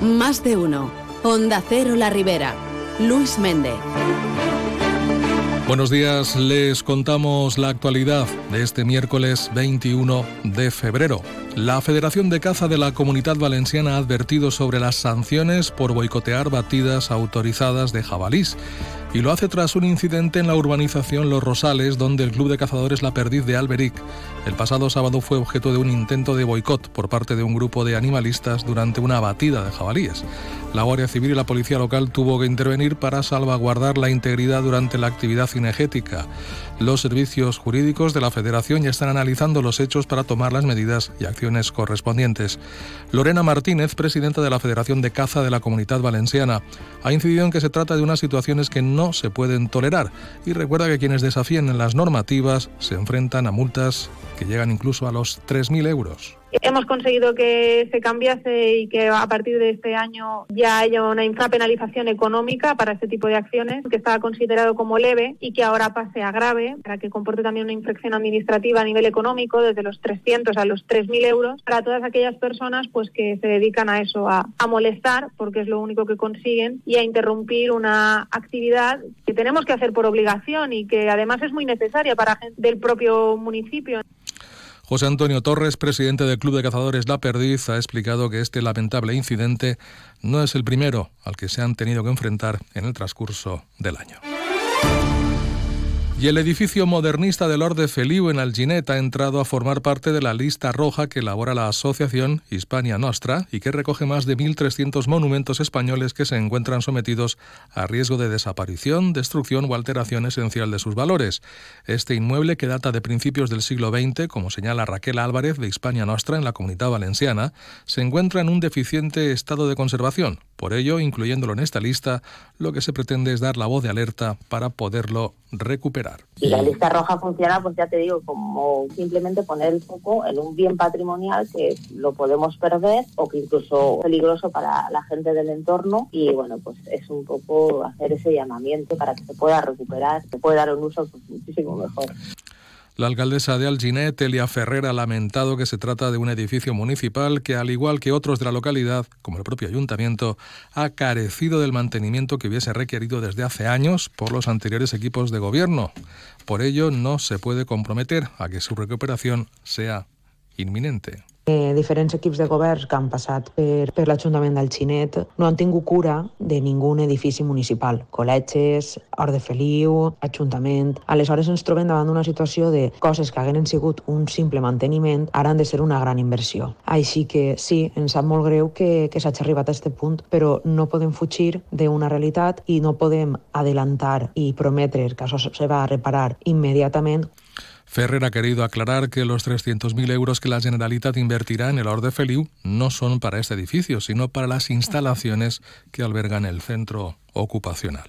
Más de uno. Onda Cero La Ribera. Luis Méndez. Buenos días, les contamos la actualidad de este miércoles 21 de febrero. La Federación de Caza de la Comunidad Valenciana ha advertido sobre las sanciones por boicotear batidas autorizadas de jabalís y lo hace tras un incidente en la urbanización Los Rosales, donde el Club de Cazadores La Perdiz de Alberic el pasado sábado fue objeto de un intento de boicot por parte de un grupo de animalistas durante una batida de jabalíes. La Guardia Civil y la Policía Local tuvo que intervenir para salvaguardar la integridad durante la actividad cinegética. Los servicios jurídicos de la Federación ya están analizando los hechos para tomar las medidas y acciones correspondientes. Lorena Martínez, presidenta de la Federación de Caza de la Comunidad Valenciana, ha incidido en que se trata de unas situaciones que no se pueden tolerar y recuerda que quienes desafíen las normativas se enfrentan a multas que llegan incluso a los 3.000 euros. Hemos conseguido que se cambiase y que a partir de este año ya haya una infrapenalización económica para este tipo de acciones, que estaba considerado como leve y que ahora pase a grave, para que comporte también una infracción administrativa a nivel económico, desde los 300 a los 3.000 euros, para todas aquellas personas pues que se dedican a eso, a, a molestar, porque es lo único que consiguen, y a interrumpir una actividad que tenemos que hacer por obligación y que además es muy necesaria para gente del propio municipio. José Antonio Torres, presidente del Club de Cazadores La Perdiz, ha explicado que este lamentable incidente no es el primero al que se han tenido que enfrentar en el transcurso del año. Y el edificio modernista de Lord de Feliu en Alginet ha entrado a formar parte de la lista roja que elabora la Asociación Hispania Nostra y que recoge más de 1.300 monumentos españoles que se encuentran sometidos a riesgo de desaparición, destrucción o alteración esencial de sus valores. Este inmueble, que data de principios del siglo XX, como señala Raquel Álvarez de Hispania Nostra en la Comunidad Valenciana, se encuentra en un deficiente estado de conservación. Por ello, incluyéndolo en esta lista, lo que se pretende es dar la voz de alerta para poderlo recuperar. Y la lista roja funciona, pues ya te digo, como simplemente poner el foco en un bien patrimonial que lo podemos perder o que incluso es peligroso para la gente del entorno y bueno, pues es un poco hacer ese llamamiento para que se pueda recuperar, se pueda dar un uso pues, muchísimo mejor. La alcaldesa de Alginet, Elia Ferrer, ha lamentado que se trata de un edificio municipal que, al igual que otros de la localidad, como el propio ayuntamiento, ha carecido del mantenimiento que hubiese requerido desde hace años por los anteriores equipos de gobierno. Por ello, no se puede comprometer a que su recuperación sea inminente. Eh, diferents equips de govern que han passat per, per l'Ajuntament del Xinet no han tingut cura de ningú edifici municipal. Col·legis, Hort de Feliu, Ajuntament... Aleshores ens trobem davant d'una situació de coses que hagueren sigut un simple manteniment, ara han de ser una gran inversió. Així que sí, ens sap molt greu que, que s'hagi arribat a aquest punt, però no podem fugir d'una realitat i no podem adelantar i prometre que això se va a reparar immediatament Ferrer ha querido aclarar que los 300.000 euros que la Generalitat invertirá en el Orde Feliu no son para este edificio, sino para las instalaciones que albergan el centro ocupacional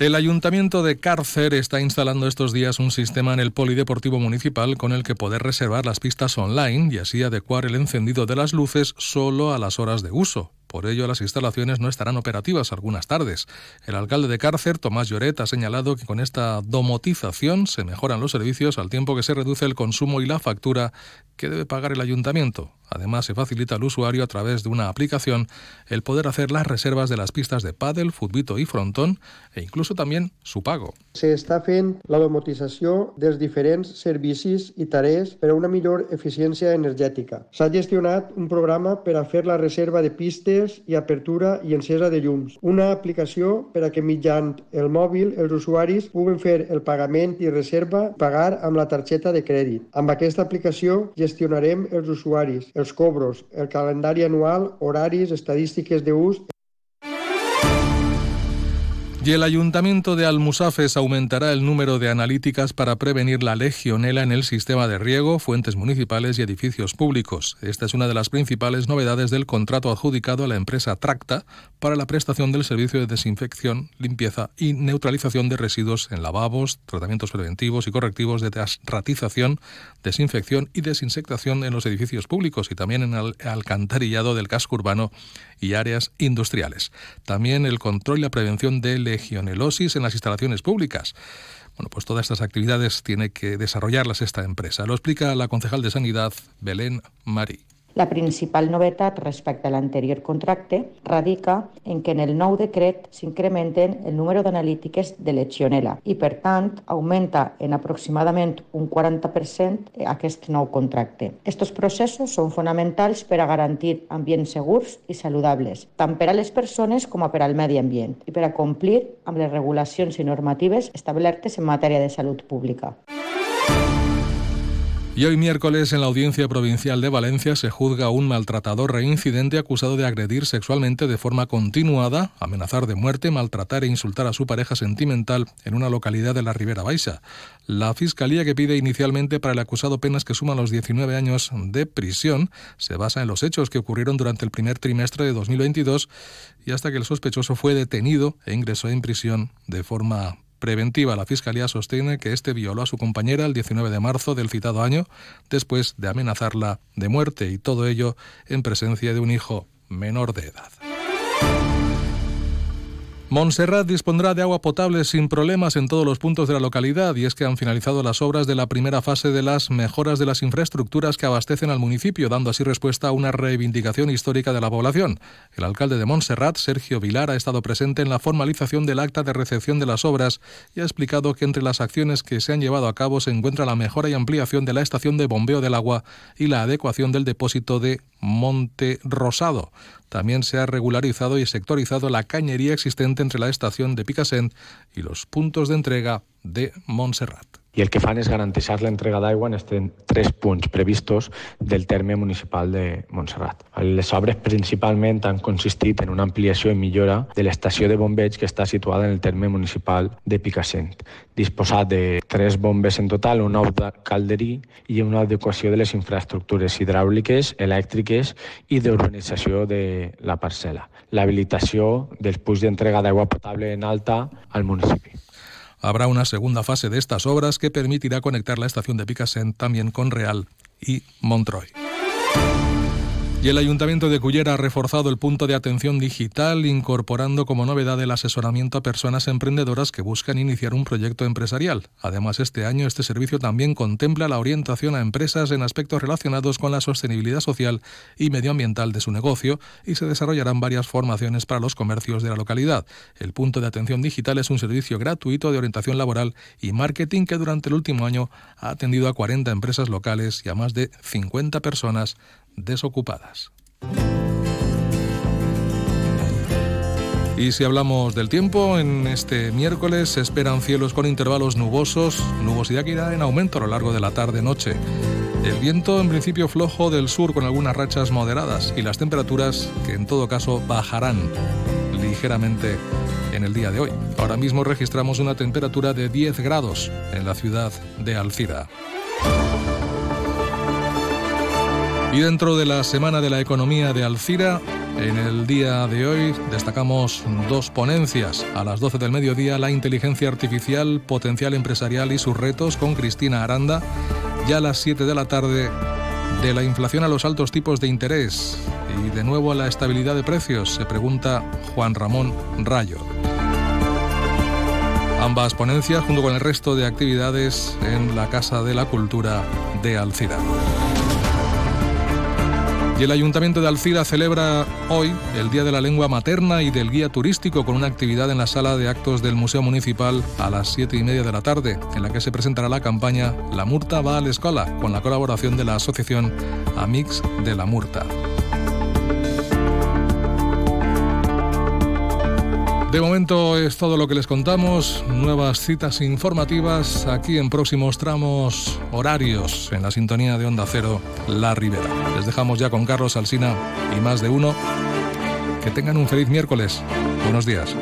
El Ayuntamiento de Cárcer está instalando estos días un sistema en el Polideportivo Municipal con el que poder reservar las pistas online y así adecuar el encendido de las luces solo a las horas de uso. Por ello, las instalaciones no estarán operativas algunas tardes. El alcalde de Cárcer, Tomás Lloret, ha señalado que con esta domotización se mejoran los servicios al tiempo que se reduce el consumo y la factura que debe pagar el ayuntamiento. Además, se facilita al usuario a través de una aplicación el poder hacer las reservas de las pistas de pádel, futbito i frontón e incluso también su pago. Se està fent la domotització dels diferents servicis i tarees per a una millor eficiència energètica. S'ha gestionat un programa per a la reserva de pistes i apertura i encesa de llums. Una aplicació per a que mitjant el mòbil els usuaris puguen fer el pagament i reserva pagar amb la targeta de crèdit. Amb aquesta aplicació gestionarem els usuaris, els cobros, el calendari anual, horaris, estadístiques d'ús Y el Ayuntamiento de Almusafes aumentará el número de analíticas para prevenir la legionela en el sistema de riego, fuentes municipales y edificios públicos. Esta es una de las principales novedades del contrato adjudicado a la empresa Tracta para la prestación del servicio de desinfección, limpieza y neutralización de residuos en lavabos, tratamientos preventivos y correctivos de ratización, desinfección y desinsectación en los edificios públicos y también en el alcantarillado del casco urbano y áreas industriales. También el control y la prevención de legionelosis en las instalaciones públicas. Bueno, pues todas estas actividades tiene que desarrollarlas esta empresa. Lo explica la concejal de Sanidad, Belén Marí. La principal novetat respecte a l'anterior contracte radica en que en el nou decret s'incrementen el número d'analítiques de Legionella i, per tant, augmenta en aproximadament un 40% aquest nou contracte. Estos processos són fonamentals per a garantir ambients segurs i saludables, tant per a les persones com a per al medi ambient i per a complir amb les regulacions i normatives establertes en matèria de salut pública. Y hoy miércoles en la Audiencia Provincial de Valencia se juzga a un maltratador reincidente acusado de agredir sexualmente de forma continuada, amenazar de muerte, maltratar e insultar a su pareja sentimental en una localidad de la Ribera Baixa. La Fiscalía que pide inicialmente para el acusado penas que suman los 19 años de prisión se basa en los hechos que ocurrieron durante el primer trimestre de 2022 y hasta que el sospechoso fue detenido e ingresó en prisión de forma preventiva. La Fiscalía sostiene que este violó a su compañera el 19 de marzo del citado año después de amenazarla de muerte y todo ello en presencia de un hijo menor de edad. Montserrat dispondrá de agua potable sin problemas en todos los puntos de la localidad y es que han finalizado las obras de la primera fase de las mejoras de las infraestructuras que abastecen al municipio, dando así respuesta a una reivindicación histórica de la población. El alcalde de Montserrat, Sergio Vilar, ha estado presente en la formalización del acta de recepción de las obras y ha explicado que entre las acciones que se han llevado a cabo se encuentra la mejora y ampliación de la estación de bombeo del agua y la adecuación del depósito de Monte Rosado. También se ha regularizado y sectorizado la cañería existente entre la estación de Picassent y los puntos de entrega de Montserrat. I el que fan és garantir l'entrega d'aigua en aquests tres punts previstos del terme municipal de Montserrat. Les obres principalment han consistit en una ampliació i millora de l'estació de bombeig que està situada en el terme municipal de Picassent, disposat de tres bombes en total, un nou calderí i una adequació de les infraestructures hidràuliques, elèctriques i d'urbanització de la parcel·la. L'habilitació dels punts d'entrega d'aigua potable en alta al municipi. Habrá una segunda fase de estas obras que permitirá conectar la estación de Picassent también con Real y Montroy. Y el Ayuntamiento de Cullera ha reforzado el punto de atención digital, incorporando como novedad el asesoramiento a personas emprendedoras que buscan iniciar un proyecto empresarial. Además, este año este servicio también contempla la orientación a empresas en aspectos relacionados con la sostenibilidad social y medioambiental de su negocio y se desarrollarán varias formaciones para los comercios de la localidad. El punto de atención digital es un servicio gratuito de orientación laboral y marketing que durante el último año ha atendido a 40 empresas locales y a más de 50 personas desocupadas. Y si hablamos del tiempo, en este miércoles se esperan cielos con intervalos nubosos, nubosidad que irá en aumento a lo largo de la tarde-noche. El viento en principio flojo del sur con algunas rachas moderadas y las temperaturas que en todo caso bajarán ligeramente en el día de hoy. Ahora mismo registramos una temperatura de 10 grados en la ciudad de Alcira. Y dentro de la Semana de la Economía de Alcira, en el día de hoy destacamos dos ponencias. A las 12 del mediodía, la inteligencia artificial, potencial empresarial y sus retos con Cristina Aranda. Ya a las 7 de la tarde, de la inflación a los altos tipos de interés y de nuevo a la estabilidad de precios, se pregunta Juan Ramón Rayo. Ambas ponencias junto con el resto de actividades en la Casa de la Cultura de Alcira. Y el Ayuntamiento de Alcira celebra hoy el Día de la Lengua Materna y del Guía Turístico con una actividad en la sala de actos del Museo Municipal a las siete y media de la tarde, en la que se presentará la campaña La Murta va a la escuela, con la colaboración de la asociación Amix de la Murta. De momento es todo lo que les contamos. Nuevas citas informativas aquí en próximos tramos horarios en la sintonía de Onda Cero La Ribera. Les dejamos ya con Carlos Alsina y más de uno. Que tengan un feliz miércoles. Buenos días.